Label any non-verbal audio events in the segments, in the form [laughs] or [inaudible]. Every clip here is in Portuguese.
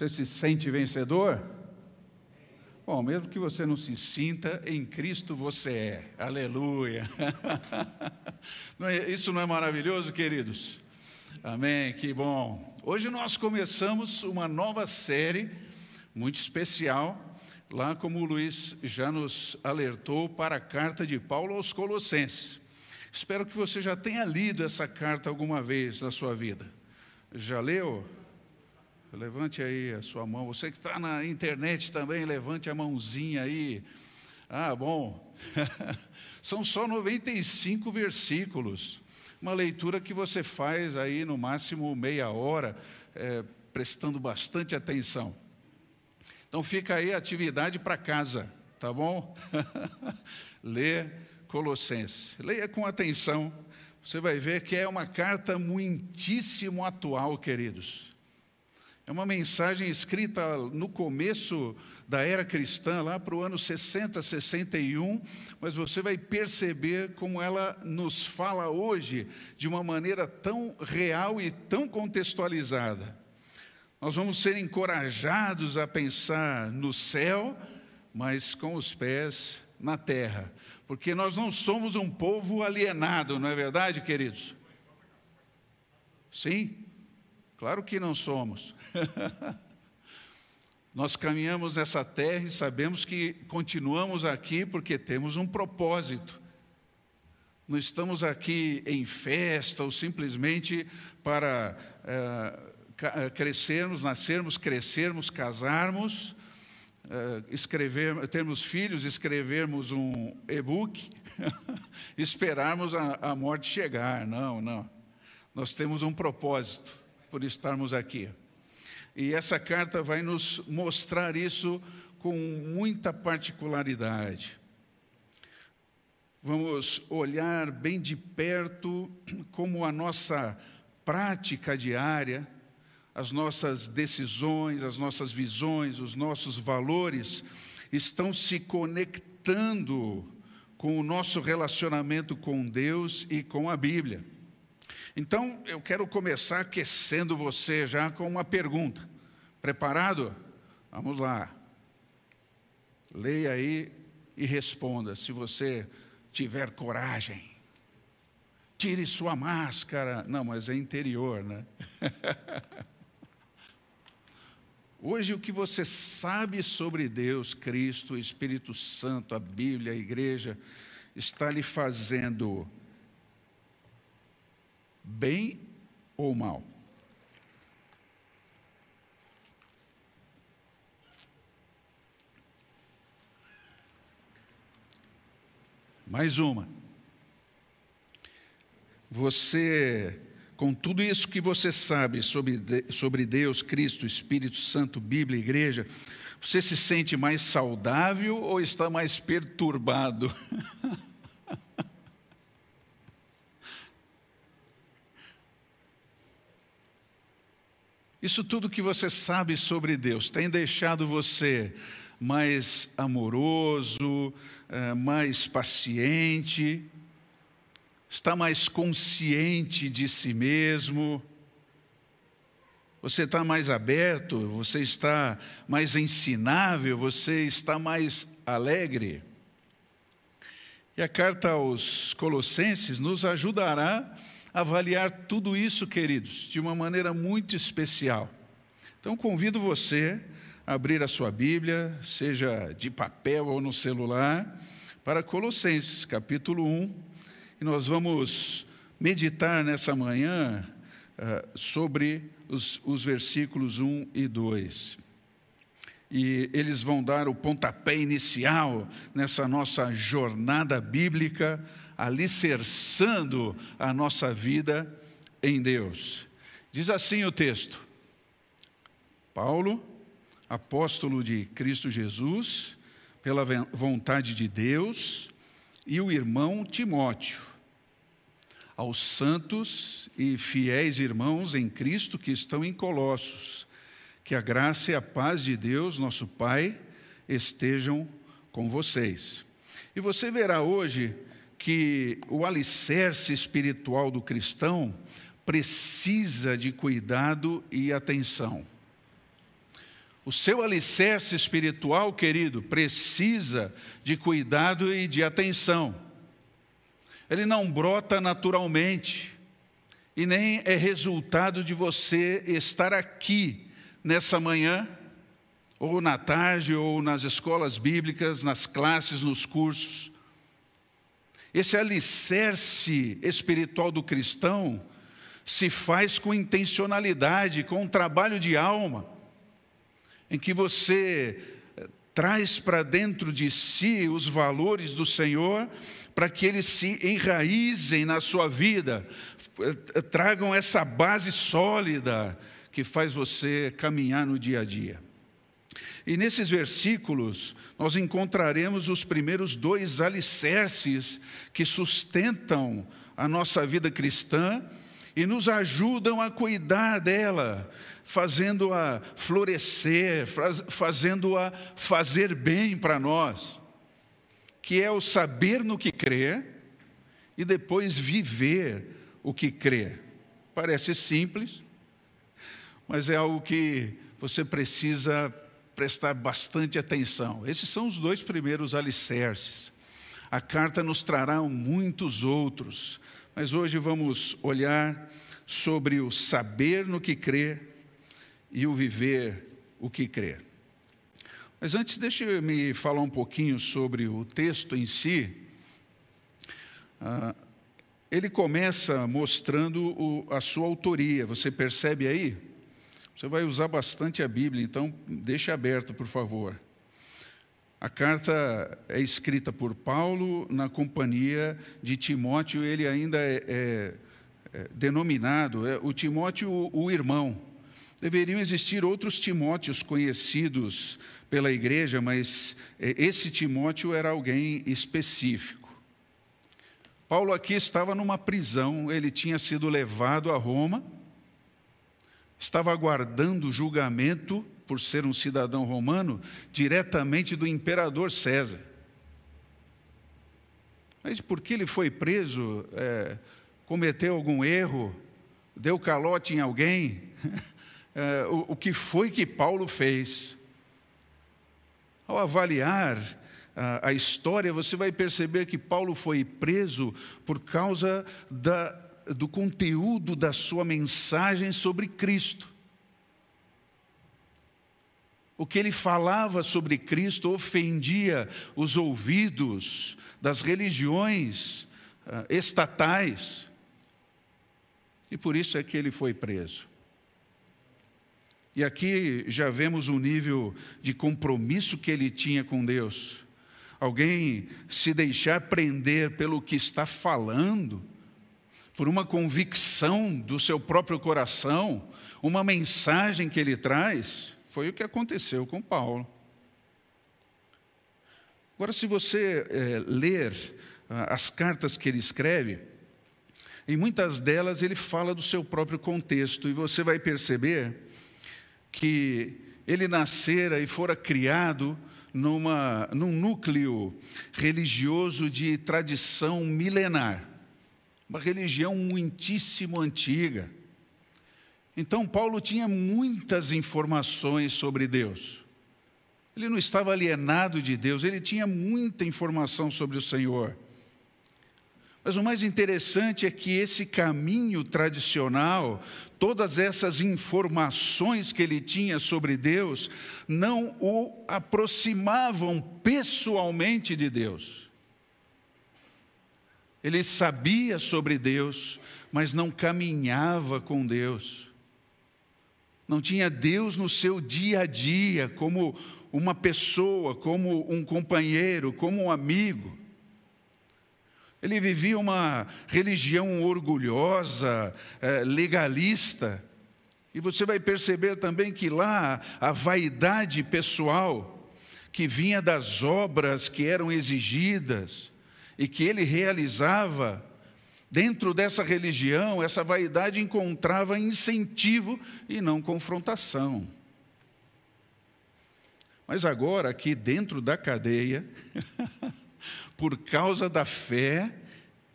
Você se sente vencedor? Bom, mesmo que você não se sinta, em Cristo você é. Aleluia. [laughs] É, isso não é maravilhoso, queridos? Amém, que bom. Hoje nós começamos uma nova série muito especial, lá como o Luiz já nos alertou para a carta de Paulo aos Colossenses. Espero que você já tenha lido essa carta alguma vez na sua vida. Já leu? Levante aí a sua mão. Você que está na internet também, levante a mãozinha aí. Ah, bom. [laughs] São só 95 versículos. Uma leitura que você faz aí no máximo meia hora, é, prestando bastante atenção. Então fica aí a atividade para casa, tá bom? [laughs] Lê Colossenses. Leia com atenção. Você vai ver que é uma carta muitíssimo atual, queridos. É uma mensagem escrita no começo da era cristã, lá para o ano 60, 61, mas você vai perceber como ela nos fala hoje de uma maneira tão real e tão contextualizada. Nós vamos ser encorajados a pensar no céu, mas com os pés na terra, porque nós não somos um povo alienado, não é verdade, queridos? Sim, Claro que não somos. [laughs] Nós caminhamos nessa terra e sabemos que continuamos aqui porque temos um propósito. Não estamos aqui em festa ou simplesmente para é, crescermos, nascermos, crescermos, casarmos, é, escrever, termos filhos, escrevermos um e-book, [laughs] esperarmos a, a morte chegar. Não, não. Nós temos um propósito por estarmos aqui. E essa carta vai nos mostrar isso com muita particularidade. Vamos olhar bem de perto como a nossa prática diária, as nossas decisões, as nossas visões, os nossos valores estão se conectando com o nosso relacionamento com Deus e com a Bíblia. Então, eu quero começar aquecendo você já com uma pergunta. Preparado? Vamos lá. Leia aí e responda, se você tiver coragem. Tire sua máscara. Não, mas é interior, né? [laughs] Hoje, o que você sabe sobre Deus, Cristo, Espírito Santo, a Bíblia, a igreja, está lhe fazendo bem ou mal. Mais uma. Você, com tudo isso que você sabe sobre, sobre Deus, Cristo, Espírito Santo, Bíblia, Igreja, você se sente mais saudável ou está mais perturbado? [laughs] Isso tudo que você sabe sobre Deus tem deixado você mais amoroso, eh, mais paciente, está mais consciente de si mesmo, você está mais aberto, você está mais ensinável, você está mais alegre. E a carta aos Colossenses nos ajudará avaliar tudo isso, queridos, de uma maneira muito especial. Então, convido você a abrir a sua Bíblia, seja de papel ou no celular, para Colossenses, capítulo 1, e nós vamos meditar nessa manhã uh, sobre os, os versículos 1 e 2 e eles vão dar o pontapé inicial nessa nossa jornada bíblica alicerçando a nossa vida em Deus. Diz assim o texto: Paulo, apóstolo de Cristo Jesus, pela vontade de Deus, e o irmão Timóteo, aos santos e fiéis irmãos em Cristo que estão em Colossos, que a graça e a paz de Deus, nosso Pai, estejam com vocês. E você verá hoje que o alicerce espiritual do cristão precisa de cuidado e atenção. O seu alicerce espiritual, querido, precisa de cuidado e de atenção. Ele não brota naturalmente e nem é resultado de você estar aqui nessa manhã, ou na tarde, ou nas escolas bíblicas, nas classes, nos cursos. Esse alicerce espiritual do cristão se faz com intencionalidade, com um trabalho de alma em que você eh, traz para dentro de si os valores do Senhor, para que eles se enraizem na sua vida, eh, tragam essa base sólida que faz você caminhar no dia a dia. E nesses versículos, nós encontraremos os primeiros dois alicerces que sustentam a nossa vida cristã e nos ajudam a cuidar dela, fazendo-a florescer, fazendo-a fazer bem para nós, que é o saber no que crer e depois viver o que crer. Parece simples, mas é algo que você precisa prestar bastante atenção. Esses são os dois primeiros alicerces. A carta nos trará muitos outros, mas hoje vamos olhar sobre o saber no que crer e o viver o que crer. Mas antes, deixe-me falar um pouquinho sobre o texto em si. Ah, ele começa mostrando o, a sua autoria, você percebe aí? Você vai usar bastante a Bíblia, então deixe aberto, por favor. A carta é escrita por Paulo na companhia de Timóteo, ele ainda é, é, é denominado, é, o Timóteo, o, o irmão. Deveriam existir outros Timóteos conhecidos pela igreja, mas é, esse Timóteo era alguém específico. Paulo aqui estava numa prisão, ele tinha sido levado a Roma, estava aguardando julgamento por ser um cidadão romano, diretamente do imperador César. Mas por que ele foi preso? É, cometeu algum erro? Deu calote em alguém? [laughs] É, o, o que foi que Paulo fez? Ao avaliar a, a história, você vai perceber que Paulo foi preso por causa da, do conteúdo da sua mensagem sobre Cristo o que ele falava sobre Cristo ofendia os ouvidos das religiões uh, estatais. E por isso é que ele foi preso. E aqui já vemos o nível de compromisso que ele tinha com Deus. Alguém se deixar prender pelo que está falando, por uma convicção do seu próprio coração, uma mensagem que ele traz, foi o que aconteceu com Paulo. Agora, se você é, ler ah, as cartas que ele escreve, em muitas delas ele fala do seu próprio contexto, e você vai perceber que ele nascera e fora criado numa, num núcleo religioso de tradição milenar, uma religião muitíssimo antiga. Então, Paulo tinha muitas informações sobre Deus. Ele não estava alienado de Deus, ele tinha muita informação sobre o Senhor. Mas o mais interessante é que esse caminho tradicional, todas essas informações que ele tinha sobre Deus, não o aproximavam pessoalmente de Deus. Ele sabia sobre Deus, mas não caminhava com Deus não tinha Deus no seu dia a dia, como uma pessoa, como um companheiro, como um amigo. Ele vivia uma religião orgulhosa, eh, legalista. E você vai perceber também que lá a vaidade pessoal, que vinha das obras que eram exigidas e que ele realizava, Dentro dessa religião, essa vaidade encontrava incentivo e não confrontação. Mas agora, aqui dentro da cadeia, [laughs] por causa da fé,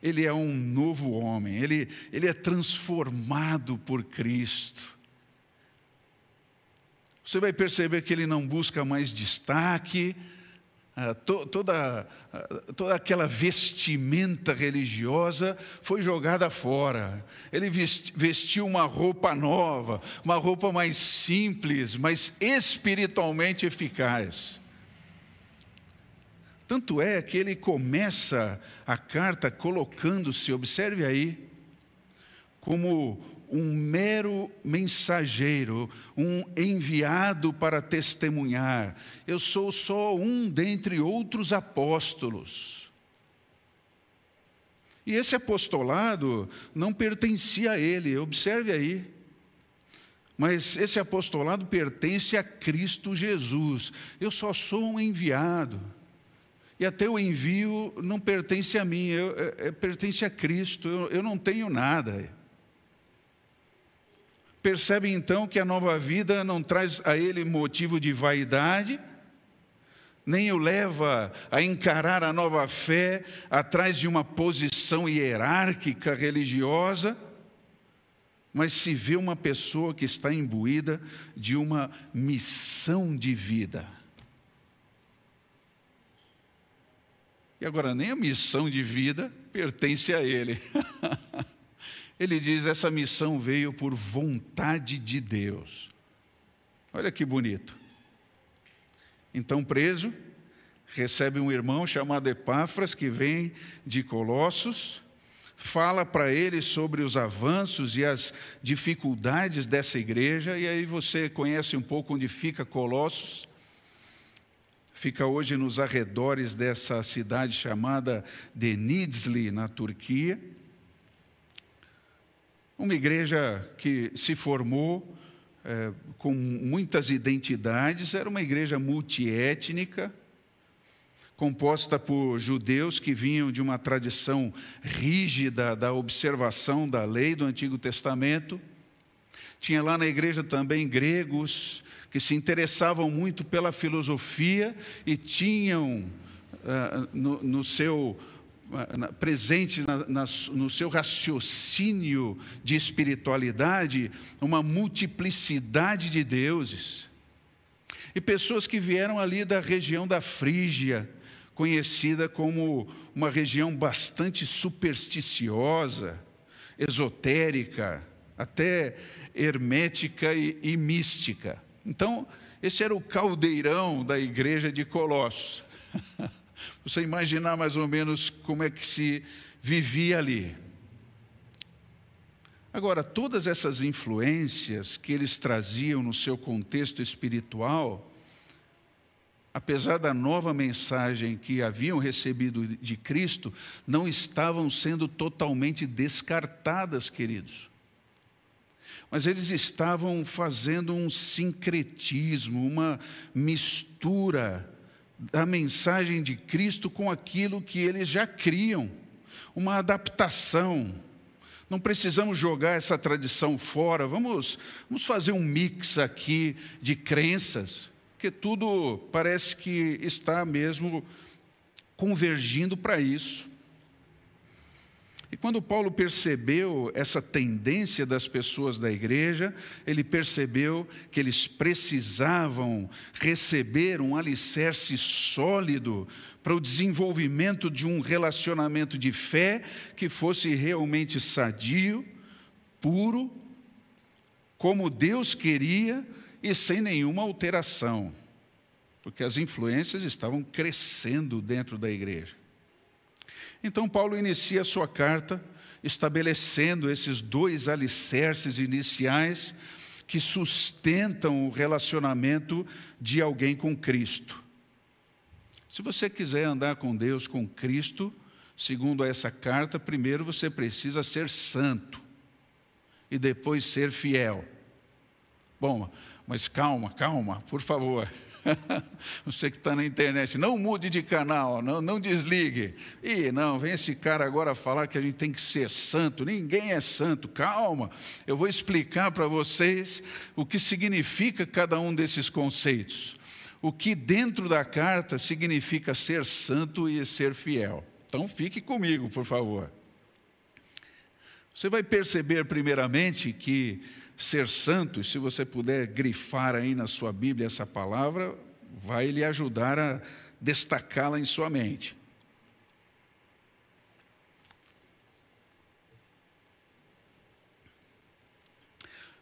ele é um novo homem, ele, ele é transformado por Cristo. Você vai perceber que ele não busca mais destaque, ah, toda, ah, toda aquela vestimenta religiosa foi jogada fora. Ele vestiu uma roupa nova, uma roupa mais simples, mas espiritualmente eficaz. Tanto é que ele começa a carta colocando-se, observe aí, como um mero mensageiro, um enviado para testemunhar. Eu sou só um dentre outros apóstolos. E esse apostolado não pertencia a ele, observe aí. Mas esse apostolado pertence a Cristo Jesus. Eu só sou um enviado. E até o envio não pertence a mim, eu, é, é, pertence a Cristo. Eu, eu não tenho nada percebe então que a nova vida não traz a ele motivo de vaidade, nem o leva a encarar a nova fé atrás de uma posição hierárquica religiosa, mas se vê uma pessoa que está imbuída de uma missão de vida. E agora, nem a missão de vida pertence a ele. [laughs] Ele diz: essa missão veio por vontade de Deus. Olha que bonito. Então, preso, recebe um irmão chamado Epáfras, que vem de Colossos, fala para ele sobre os avanços e as dificuldades dessa igreja, e aí você conhece um pouco onde fica Colossos. Fica hoje nos arredores dessa cidade chamada Denizli, na Turquia. Uma igreja que se formou é, com muitas identidades, era uma igreja multiétnica, composta por judeus que vinham de uma tradição rígida da observação da lei do Antigo Testamento. Tinha lá na igreja também gregos que se interessavam muito pela filosofia e tinham uh, no, no seu presente na, na, no seu raciocínio de espiritualidade uma multiplicidade de deuses. E pessoas que vieram ali da região da Frígia, conhecida como uma região bastante supersticiosa, esotérica, até hermética e, e mística. Então, esse era o caldeirão da igreja de Colossos. [laughs] você imaginar mais ou menos como é que se vivia ali. Agora, todas essas influências que eles traziam no seu contexto espiritual, apesar da nova mensagem que haviam recebido de Cristo, não estavam sendo totalmente descartadas, queridos. Mas eles estavam fazendo um sincretismo, uma mistura da mensagem de Cristo com aquilo que eles já criam, uma adaptação. Não precisamos jogar essa tradição fora, vamos, vamos fazer um mix aqui de crenças, que tudo parece que está mesmo convergindo para isso. E quando Paulo percebeu essa tendência das pessoas da igreja, ele percebeu que eles precisavam receber um alicerce sólido para o desenvolvimento de um relacionamento de fé que fosse realmente sadio, puro, como Deus queria e sem nenhuma alteração, porque as influências estavam crescendo dentro da igreja. Então, Paulo inicia a sua carta estabelecendo esses dois alicerces iniciais que sustentam o relacionamento de alguém com Cristo. Se você quiser andar com Deus, com Cristo, segundo essa carta, primeiro você precisa ser santo e depois ser fiel. Bom, mas calma, calma, por favor. [laughs] Você que está na internet, não mude de canal, não, não desligue. E não, vem esse cara agora falar que a gente tem que ser santo. Ninguém é santo. Calma, eu vou explicar para vocês o que significa cada um desses conceitos. O que dentro da carta significa ser santo e ser fiel. Então fique comigo, por favor. Você vai perceber, primeiramente, que ser santo, e se você puder grifar aí na sua Bíblia essa palavra, vai lhe ajudar a destacá-la em sua mente.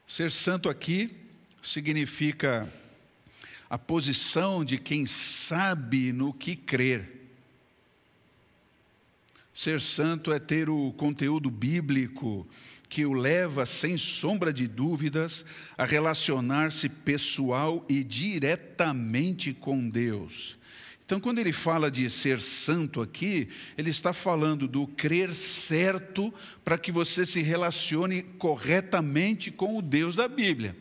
Ser santo aqui significa a posição de quem sabe no que crer. Ser santo é ter o conteúdo bíblico que o leva, sem sombra de dúvidas, a relacionar-se pessoal e diretamente com Deus. Então, quando ele fala de ser santo aqui, ele está falando do crer certo para que você se relacione corretamente com o Deus da Bíblia.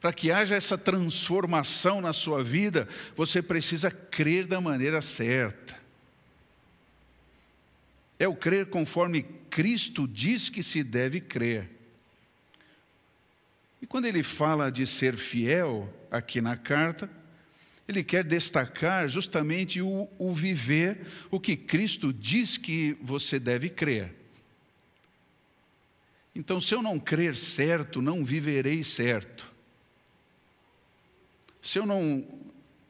Para que haja essa transformação na sua vida, você precisa crer da maneira certa. É o crer conforme Cristo diz que se deve crer. E quando ele fala de ser fiel, aqui na carta, ele quer destacar justamente o, o viver o que Cristo diz que você deve crer. Então, se eu não crer certo, não viverei certo. Se eu não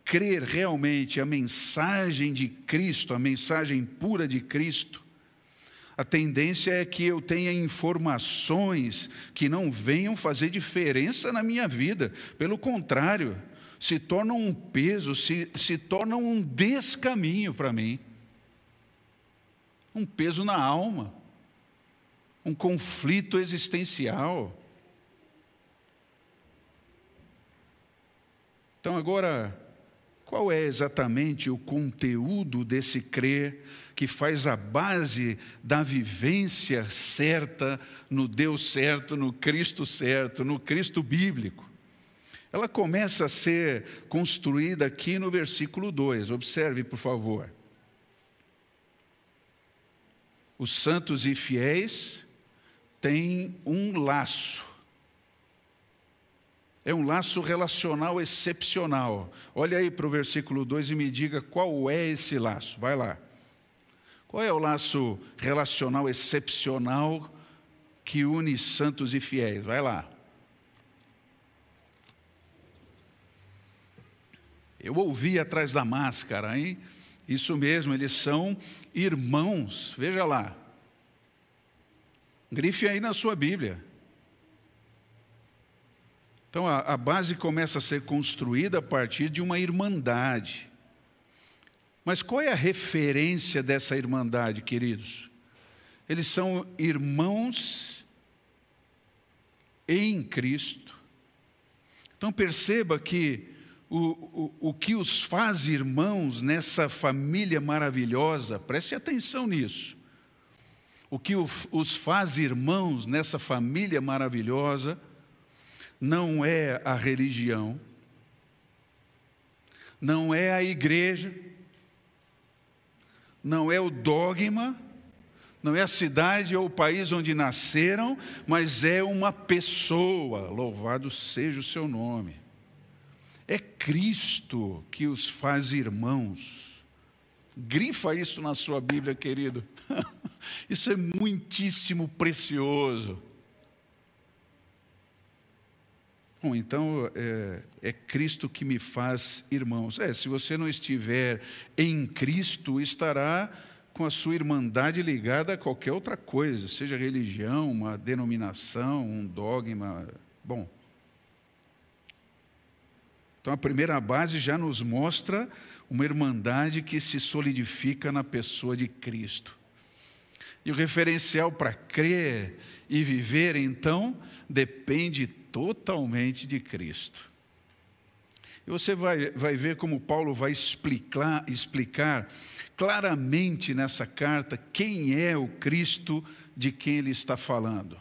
crer realmente a mensagem de Cristo, a mensagem pura de Cristo, a tendência é que eu tenha informações que não venham fazer diferença na minha vida. Pelo contrário, se tornam um peso, se, se tornam um descaminho para mim. Um peso na alma. Um conflito existencial. Então, agora, qual é exatamente o conteúdo desse crer que faz a base da vivência certa no Deus certo, no Cristo certo, no Cristo bíblico? Ela começa a ser construída aqui no versículo 2. Observe, por favor. Os santos e fiéis têm um laço é um laço relacional excepcional. Olha aí para o versículo 2 e me diga qual é esse laço. Vai lá. Qual é o laço relacional excepcional que une santos e fiéis? Vai lá. Eu ouvi atrás da máscara, hein? Isso mesmo, eles são irmãos. Veja lá. Grife aí na sua Bíblia. Então a, a base começa a ser construída a partir de uma irmandade. Mas qual é a referência dessa irmandade, queridos? Eles são irmãos em Cristo. Então perceba que o, o, o que os faz irmãos nessa família maravilhosa, preste atenção nisso. O que os faz irmãos nessa família maravilhosa não é a religião, não é a igreja, não é o dogma, não é a cidade ou o país onde nasceram, mas é uma pessoa, louvado seja o seu nome. É Cristo que os faz irmãos. Grifa isso na sua Bíblia, querido. [laughs] Isso é muitíssimo precioso. Bom, então é, é, Cristo que me faz irmãos. É, se você não estiver em Cristo, estará com a sua irmandade ligada a qualquer outra coisa, seja religião, uma denominação, um dogma. Bom. Então a primeira base já nos mostra uma irmandade que se solidifica na pessoa de Cristo. E o referencial para crer e viver, então, depende totalmente de Cristo. E você vai, vai ver como Paulo vai explicar, explicar claramente nessa carta quem é o Cristo de quem ele está falando.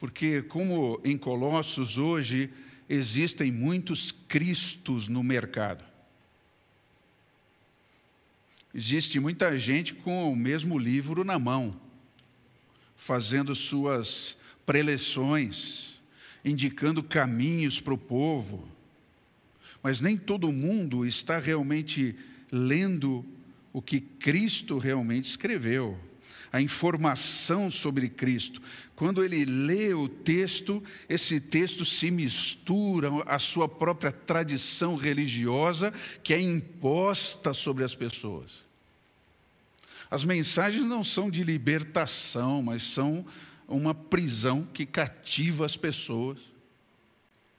Porque, como em Colossos hoje, existem muitos Cristos no mercado. Existe muita gente com o mesmo livro na mão, fazendo suas preleções, indicando caminhos para o povo, mas nem todo mundo está realmente lendo o que Cristo realmente escreveu. a informação sobre Cristo. Quando ele lê o texto, esse texto se mistura à sua própria tradição religiosa que é imposta sobre as pessoas. As mensagens não são de libertação, mas são uma prisão que cativa as pessoas,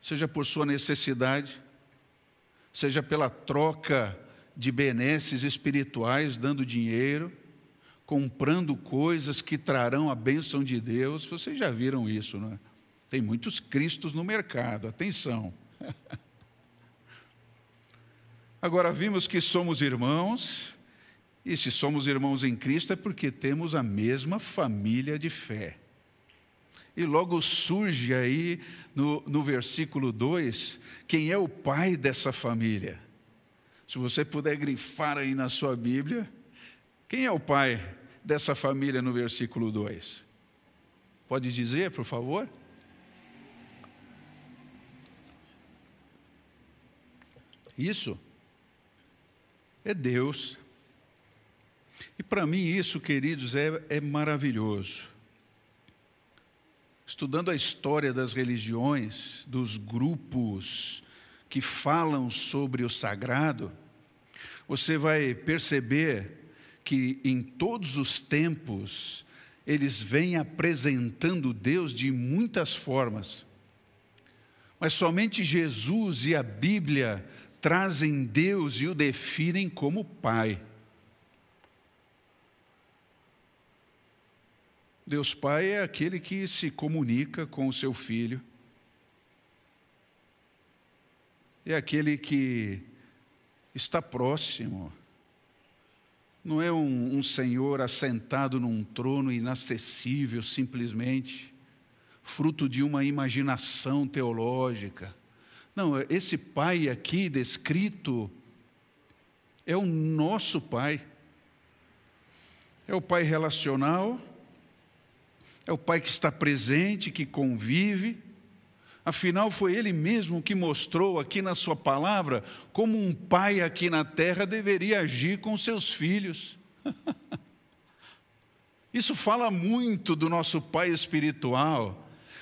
seja por sua necessidade, seja pela troca de benesses espirituais, dando dinheiro, comprando coisas que trarão a bênção de Deus. Vocês já viram isso, não é? Tem muitos cristos no mercado, atenção. [laughs] Agora vimos que somos irmãos, e se somos irmãos em Cristo é porque temos a mesma família de fé. E logo surge aí no, no versículo 2 quem é o pai dessa família. Se você puder grifar aí na sua Bíblia, quem é o pai dessa família no versículo 2? Pode dizer, por favor? Isso é Deus. E para mim, isso, queridos, é, é maravilhoso. Estudando a história das religiões, dos grupos que falam sobre o sagrado, você vai perceber que em todos os tempos eles vêm apresentando Deus de muitas formas. Mas somente Jesus e a Bíblia trazem Deus e o definem como Pai. Deus Pai é aquele que se comunica com o seu filho, é aquele que está próximo, não é um, um Senhor assentado num trono inacessível simplesmente, fruto de uma imaginação teológica. Não, esse Pai aqui descrito é o nosso Pai. É o Pai relacional é o Pai que está presente, que convive. Afinal, foi Ele mesmo que mostrou aqui na Sua palavra como um pai aqui na terra deveria agir com seus filhos. [laughs] Isso fala muito do nosso Pai espiritual.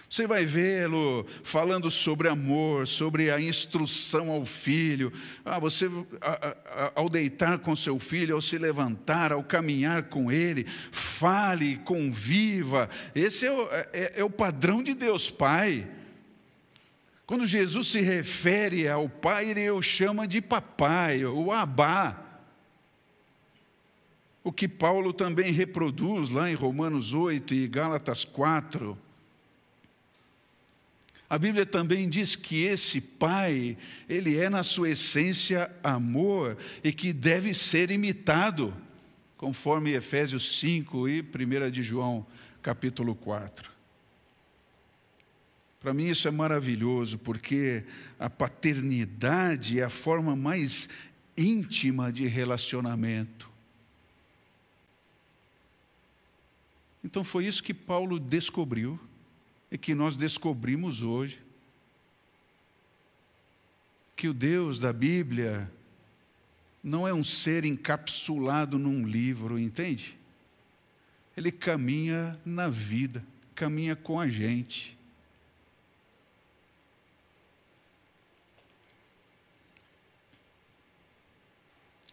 Você vai vê-lo falando sobre amor, sobre a instrução ao filho. Ah, você, ao deitar com seu filho, ao se levantar, ao caminhar com ele, fale, conviva. Esse é o, é, é o padrão de Deus Pai. Quando Jesus se refere ao Pai, ele o chama de papai, o Abá. O que Paulo também reproduz lá em Romanos 8 e Gálatas 4. A Bíblia também diz que esse Pai, ele é na sua essência amor e que deve ser imitado, conforme Efésios 5 e 1 de João, capítulo 4. Para mim isso é maravilhoso, porque a paternidade é a forma mais íntima de relacionamento. Então foi isso que Paulo descobriu e que nós descobrimos hoje que o Deus da Bíblia não é um ser encapsulado num livro, entende? Ele caminha na vida, caminha com a gente.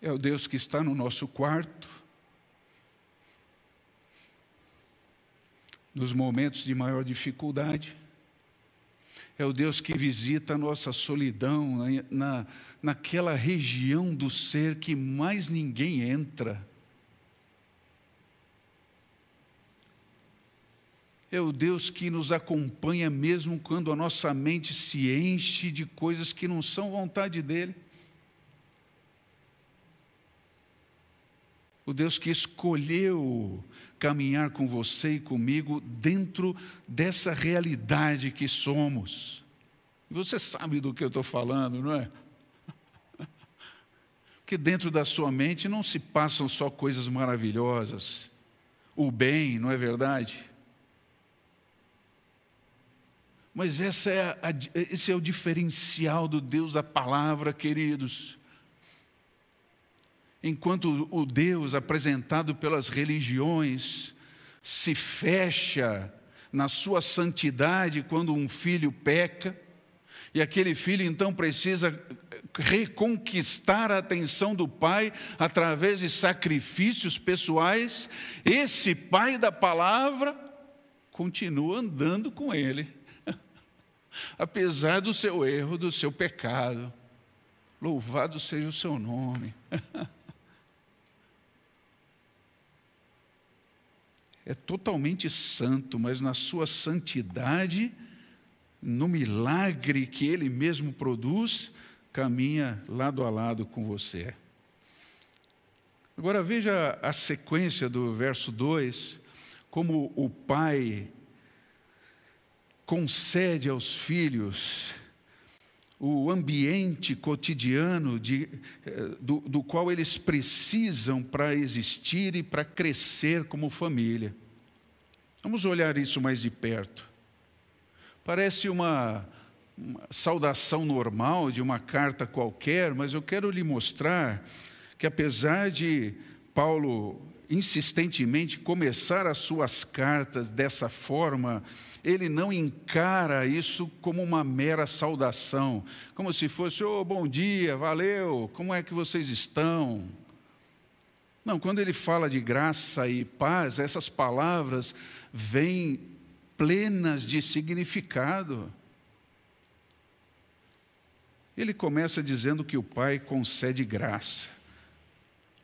É o Deus que está no nosso quarto, nos momentos de maior dificuldade. É o Deus que visita a nossa solidão na, naquela região do ser que mais ninguém entra. É o Deus que nos acompanha mesmo quando a nossa mente se enche de coisas que não são vontade dEle. O Deus que escolheu caminhar com você e comigo dentro dessa realidade que somos. Você sabe do que eu estou falando, não é? [laughs] Porque dentro da sua mente não se passam só coisas maravilhosas, o bem, não é verdade? Mas essa é a, esse é o diferencial do Deus da palavra, queridos. Enquanto o Deus apresentado pelas religiões se fecha na sua santidade quando um filho peca, e aquele filho então precisa reconquistar a atenção do pai através de sacrifícios pessoais, esse pai da palavra continua andando com ele, [laughs] apesar do seu erro, do seu pecado. Louvado seja o seu nome. [laughs] é totalmente santo, mas na sua santidade, no milagre que ele mesmo produz, caminha lado a lado com você. Agora veja a sequência do verso 2, como o pai concede aos filhos o ambiente cotidiano de, eh, do, do qual eles precisam para existir e para crescer como família. Vamos olhar isso mais de perto. Parece uma, uma saudação normal de uma carta qualquer, mas eu quero lhe mostrar que, apesar de Paulo insistentemente começar as suas cartas dessa forma, ele não encara isso como uma mera saudação, como se fosse, oh, bom dia, valeu, como é que vocês estão? Não, quando ele fala de graça e paz, essas palavras vêm plenas de significado. Ele começa dizendo que o Pai concede graça.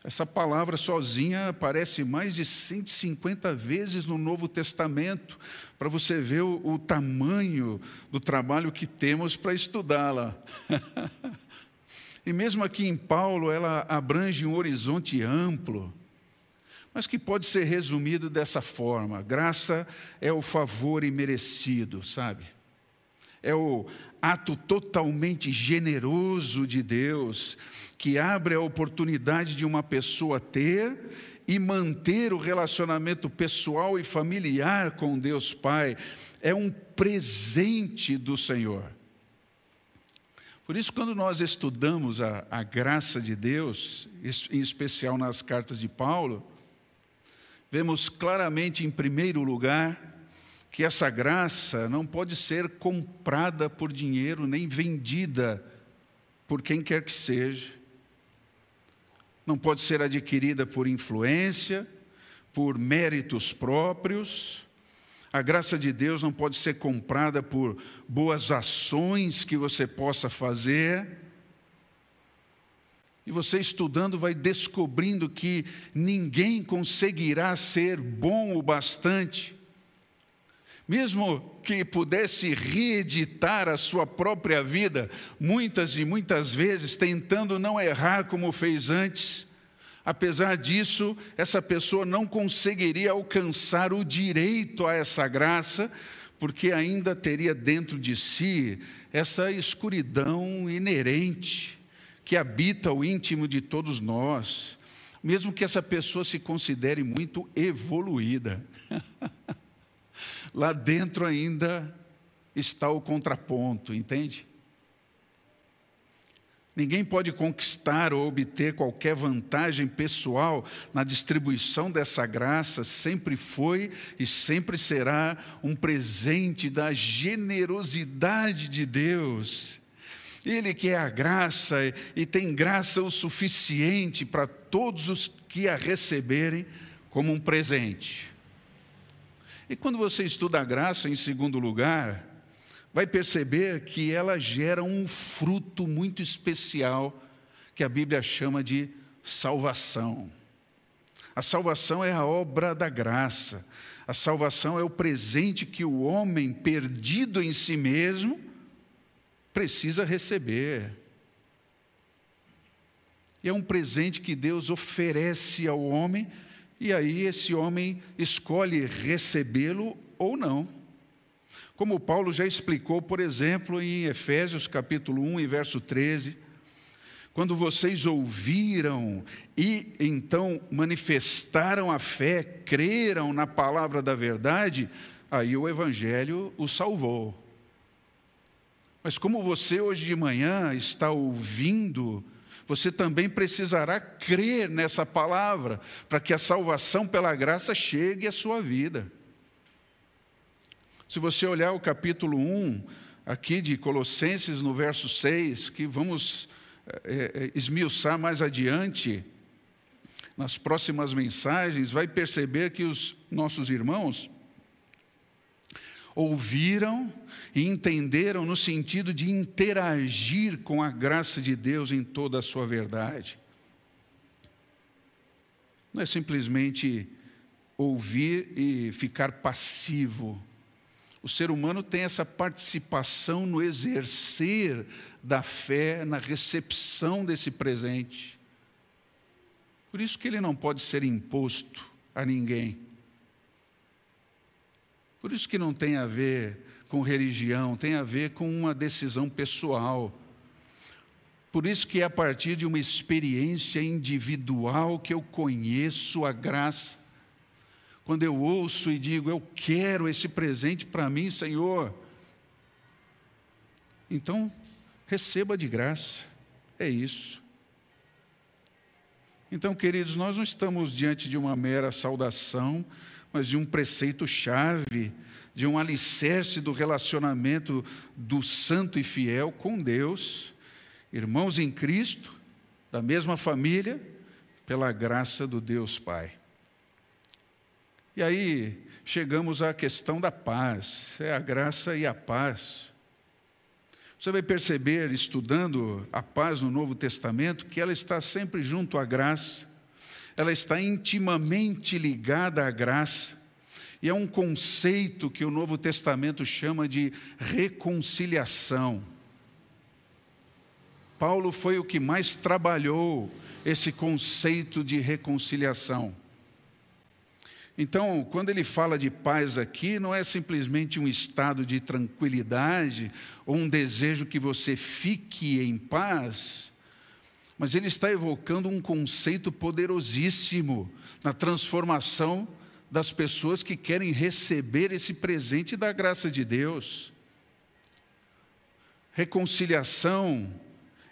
Essa palavra sozinha aparece mais de 150 vezes no Novo Testamento, para você ver o, o, tamanho do trabalho que temos para estudá-la. [laughs] e mesmo aqui em Paulo, ela abrange um horizonte amplo, mas que pode ser resumido dessa forma: graça é o favor imerecido, sabe? É o ato totalmente generoso de Deus que abre a oportunidade de uma pessoa ter e manter o relacionamento pessoal e familiar com Deus Pai. É um presente do Senhor. Por isso, quando nós estudamos a, a graça de Deus, em especial nas cartas de Paulo, vemos claramente, em primeiro lugar, que essa graça não pode ser comprada por dinheiro, nem vendida por quem quer que seja não pode ser adquirida por influência, por méritos próprios. A graça de Deus não pode ser comprada por boas ações que você possa fazer. E você estudando vai descobrindo que ninguém conseguirá ser bom o bastante mesmo que pudesse reeditar a sua própria vida, muitas e muitas vezes tentando não errar como fez antes, apesar disso, essa pessoa não conseguiria alcançar o direito a essa graça, porque ainda teria dentro de si essa escuridão inerente que habita o íntimo de todos nós, mesmo que essa pessoa se considere muito evoluída. [laughs] lá dentro ainda está o contraponto, entende? Ninguém pode conquistar ou obter qualquer vantagem pessoal na distribuição dessa graça, sempre foi e sempre será um presente da generosidade de Deus. Ele que é a graça e tem graça o suficiente para todos os que a receberem como um presente. E quando você estuda a graça, em segundo lugar, vai perceber que ela gera um fruto muito especial que a Bíblia chama de salvação. A salvação é a obra da graça. A salvação é o presente que o homem perdido em si mesmo precisa receber. E é um presente que Deus oferece ao homem e aí esse homem escolhe recebê-lo ou não. Como Paulo já explicou, por exemplo, em Efésios capítulo 1 e verso 13, quando vocês ouviram e então manifestaram a fé, creram na palavra da verdade, aí o evangelho o salvou. Mas como você hoje de manhã está ouvindo você também precisará crer nessa palavra, para que a salvação pela graça chegue à sua vida. Se você olhar o capítulo 1, aqui de Colossenses, no verso 6, que vamos é, esmiuçar mais adiante, nas próximas mensagens, vai perceber que os nossos irmãos ouviram e entenderam no sentido de interagir com a graça de Deus em toda a sua verdade. Não é simplesmente ouvir e ficar passivo. O ser humano tem essa participação no exercer da fé, na recepção desse presente. Por isso que ele não pode ser imposto a ninguém. Por isso que não tem a ver com religião, tem a ver com uma decisão pessoal. Por isso que é a partir de uma experiência individual que eu conheço a graça. Quando eu ouço e digo, eu quero esse presente para mim, Senhor. Então, receba de graça. É isso. Então, queridos, nós não estamos diante de uma mera saudação, mas de um preceito-chave, de um alicerce do relacionamento do santo e fiel com Deus, irmãos em Cristo, da mesma família, pela graça do Deus Pai. E aí chegamos à questão da paz, é a graça e a paz. Você vai perceber, estudando a paz no Novo Testamento, que ela está sempre junto à graça ela está intimamente ligada à graça. E é um conceito que o Novo Testamento chama de reconciliação. Paulo foi o que mais trabalhou esse conceito de reconciliação. Então, quando ele fala de paz aqui, não é simplesmente um estado de tranquilidade ou um desejo que você fique em paz, mas ele está evocando um conceito poderosíssimo na transformação das pessoas que querem receber esse presente da graça de Deus. Reconciliação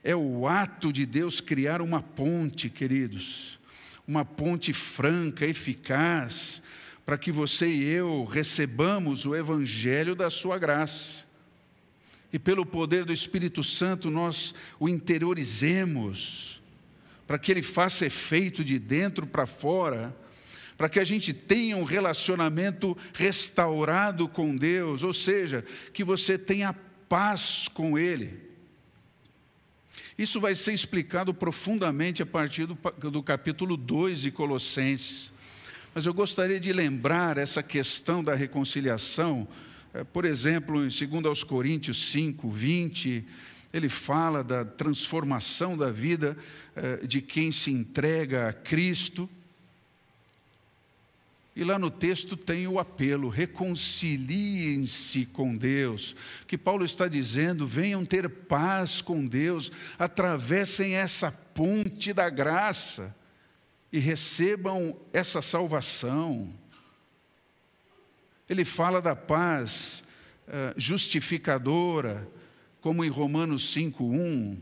é o ato de Deus criar uma ponte, queridos, uma ponte franca, eficaz, para que você e eu recebamos o evangelho da sua graça e pelo poder do Espírito Santo nós o interiorizemos, para que ele faça efeito de dentro para fora, para que a gente tenha um relacionamento restaurado com Deus, ou seja, que você tenha paz com Ele. Isso vai ser explicado profundamente a partir do, do capítulo 2 de Colossenses. Mas eu gostaria de lembrar essa questão da reconciliação por exemplo, em 2 Coríntios 5, 20, ele fala da transformação da vida é, de quem se entrega a Cristo. E lá no texto tem o apelo: reconciliem-se com Deus. Que Paulo está dizendo: venham ter paz com Deus, atravessem essa ponte da graça e recebam essa salvação. Ele fala da paz uh, justificadora, como em Romanos 5:1.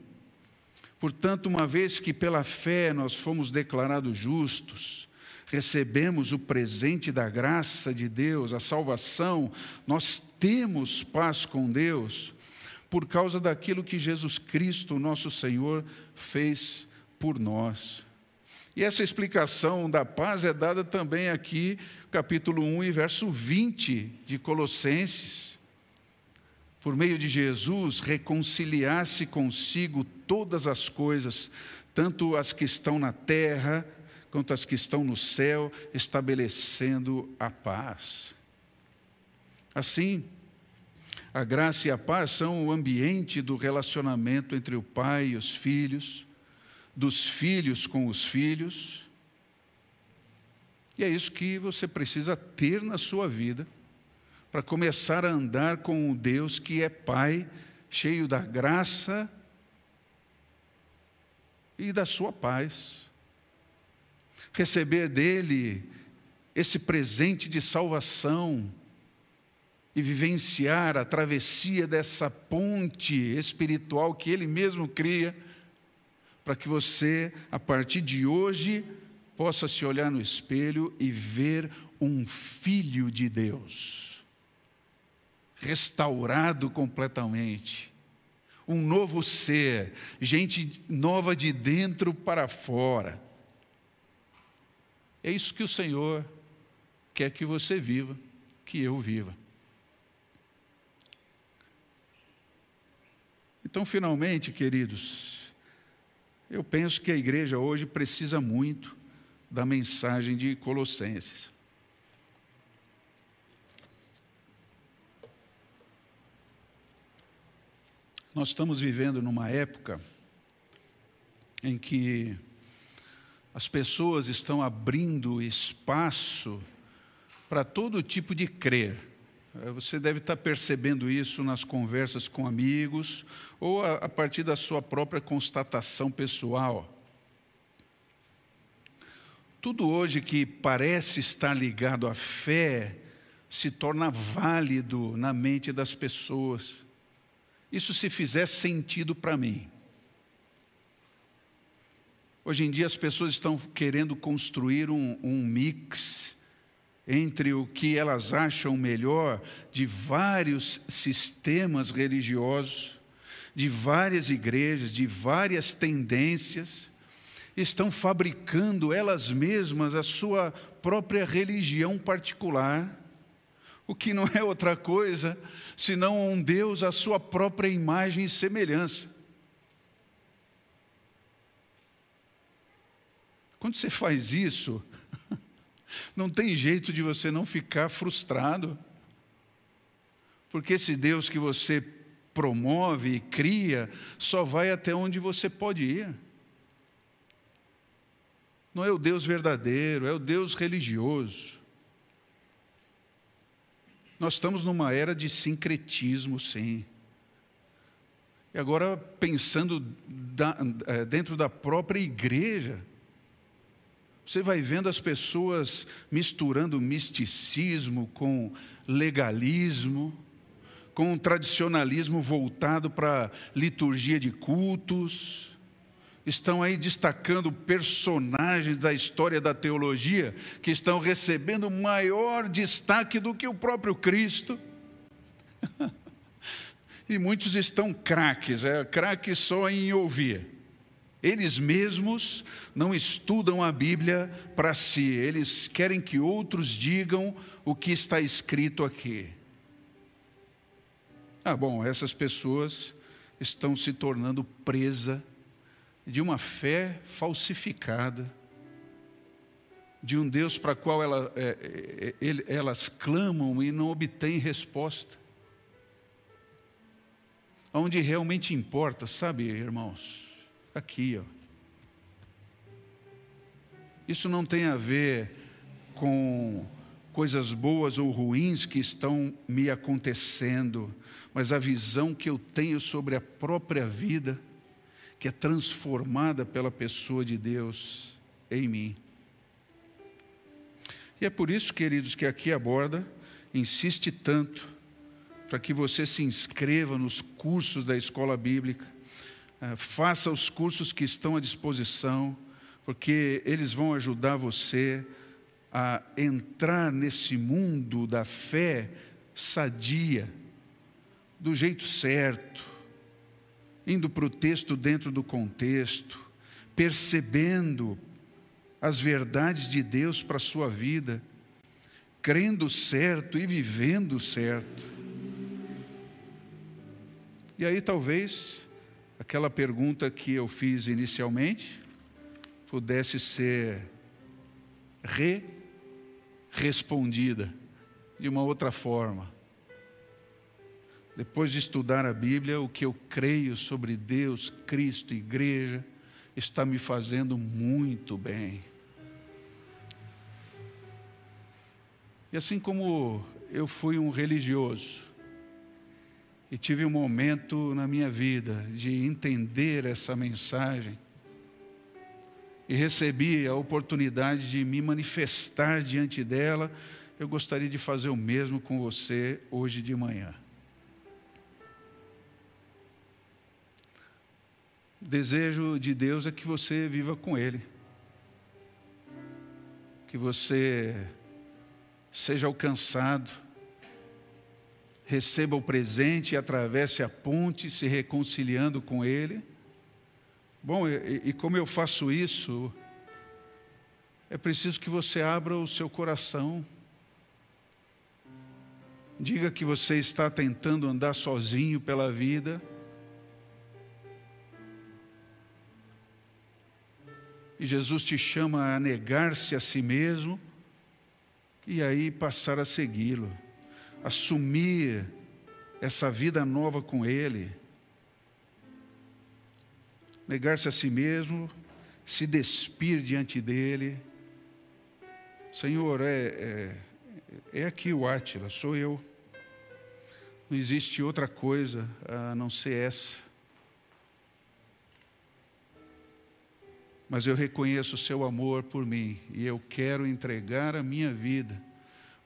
Portanto, uma vez que pela fé nós fomos declarados justos, recebemos o presente da graça de Deus, a salvação, nós temos paz com Deus por causa daquilo que Jesus Cristo, nosso Senhor, fez por nós. E essa explicação da paz é dada também aqui, capítulo 1 e verso 20 de Colossenses. Por meio de Jesus, reconciliasse consigo todas as coisas, tanto as que estão na terra quanto as que estão no céu, estabelecendo a paz. Assim, a graça e a paz são o ambiente do relacionamento entre o pai e os filhos dos filhos com os filhos. E é isso que você precisa ter na sua vida para começar a andar com o Deus que é Pai, cheio da graça e da sua paz. Receber dele esse presente de salvação e vivenciar a travessia dessa ponte espiritual que ele mesmo cria para que você, a partir de hoje, possa se olhar no espelho e ver um filho de Deus, restaurado completamente, um novo ser, gente nova de dentro para fora. É isso que o Senhor quer que você viva, que eu viva. Então, finalmente, queridos, eu penso que a igreja hoje precisa muito da mensagem de Colossenses. Nós estamos vivendo numa época em que as pessoas estão abrindo espaço para todo tipo de crer. Eh, você deve estar percebendo isso nas conversas com amigos ou a, partir da sua própria constatação pessoal. Tudo hoje que parece estar ligado à fé se torna válido na mente das pessoas. Isso se fizer sentido para mim. Hoje em dia as pessoas estão querendo construir um, um mix entre o que elas acham melhor de vários sistemas religiosos, de várias igrejas, de várias tendências estão fabricando elas mesmas a sua própria religião particular, o que não é outra coisa senão um Deus à sua própria imagem e semelhança. Quando você faz isso, [laughs] não tem jeito de você não ficar frustrado, porque esse Deus que você promove e cria só vai até onde você pode ir. Não é o Deus verdadeiro, é o Deus religioso. Nós estamos numa era de sincretismo, sim. E agora, pensando é, dentro da própria igreja, você vai vendo as pessoas misturando misticismo com legalismo, com um tradicionalismo voltado para liturgia de cultos estão aí destacando personagens da história da teologia que estão recebendo maior destaque do que o próprio Cristo. [laughs] e muitos estão craques, é craques só em ouvir. Eles mesmos não estudam a Bíblia para si, eles querem que outros digam o que está escrito aqui. Ah, bom, essas pessoas estão se tornando presa de uma fé falsificada, de um Deus para qual ela, é, é, elas clamam e não obtêm resposta. Onde realmente importa, sabe, irmãos? Aqui, ó. Isso não tem a ver com coisas boas ou ruins que estão me acontecendo, mas a visão que eu tenho sobre a própria vida que é transformada pela pessoa de Deus em mim. E é por isso, queridos, que aqui aborda, insiste tanto para que você se inscreva nos cursos da escola bíblica, faça os cursos que estão à disposição, porque eles vão ajudar você a entrar nesse mundo da fé sadia, do jeito certo, indo para o texto dentro do contexto, percebendo as verdades de Deus para a sua vida, crendo certo e vivendo certo. E aí talvez aquela pergunta que eu fiz inicialmente pudesse ser re-respondida de uma outra forma. Depois de estudar a Bíblia, o que eu creio sobre Deus, Cristo, igreja, está me fazendo muito bem. E assim como eu fui um religioso e tive um momento na minha vida de entender essa mensagem e recebi a oportunidade de me manifestar diante dela, eu gostaria de fazer o mesmo com você hoje de manhã. O desejo de Deus é que você viva com Ele, que você seja alcançado, receba o presente e atravesse a ponte, se reconciliando com Ele. Bom, e, e como eu faço isso? É preciso que você abra o seu coração. Diga que você está tentando andar sozinho pela vida. E Jesus te chama a negar-se a si mesmo e aí passar a segui-lo, assumir essa vida nova com Ele, negar-se a si mesmo, se despir diante dEle. Senhor, é, é, é aqui o Átila, sou eu. Não existe outra coisa a não ser essa. mas eu reconheço o seu amor por mim e eu quero entregar a minha vida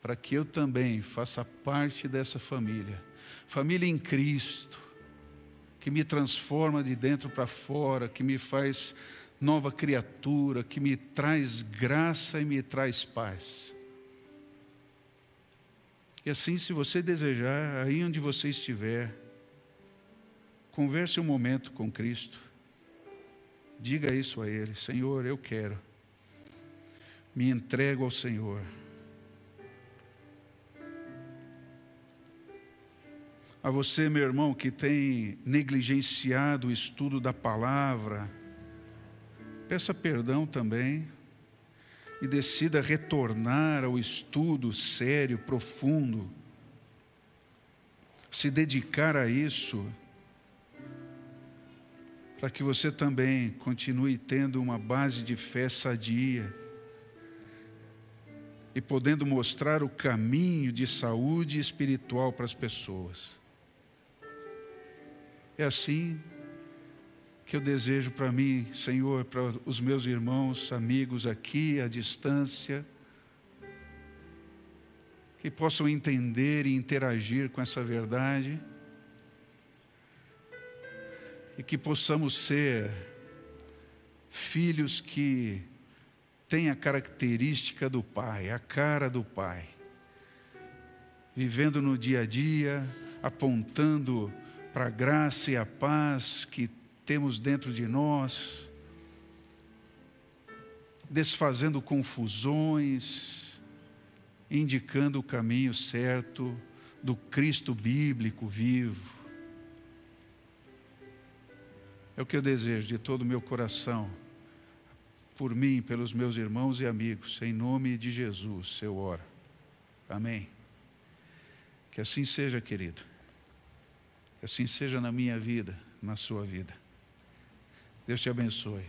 para que eu também faça parte dessa família. Família em Cristo, que me transforma de dentro para fora, que me faz nova criatura, que me traz graça e me traz paz. E assim, se você desejar, aí onde você estiver, converse um momento com Cristo. Diga isso a Ele: Senhor, eu quero. Me entrego ao Senhor. A você, meu irmão, que tem negligenciado o estudo da palavra, peça perdão também e decida retornar ao estudo sério, profundo, se dedicar a isso para que você também continue tendo uma base de fé sadia e podendo mostrar o caminho de saúde espiritual para as pessoas. É assim que eu desejo para mim, Senhor, para os meus irmãos, amigos aqui à distância, que possam entender e interagir com essa verdade e que possamos ser filhos que têm a característica do Pai, a cara do Pai, vivendo no dia a dia, apontando para a graça e a paz que temos dentro de nós, desfazendo confusões, indicando o caminho certo do Cristo bíblico vivo. É o que eu desejo de todo o meu coração, por mim, pelos meus irmãos e amigos, em nome de Jesus, eu oro. Amém. Que assim seja, querido. Assim seja na minha vida, na sua vida. Deus te abençoe.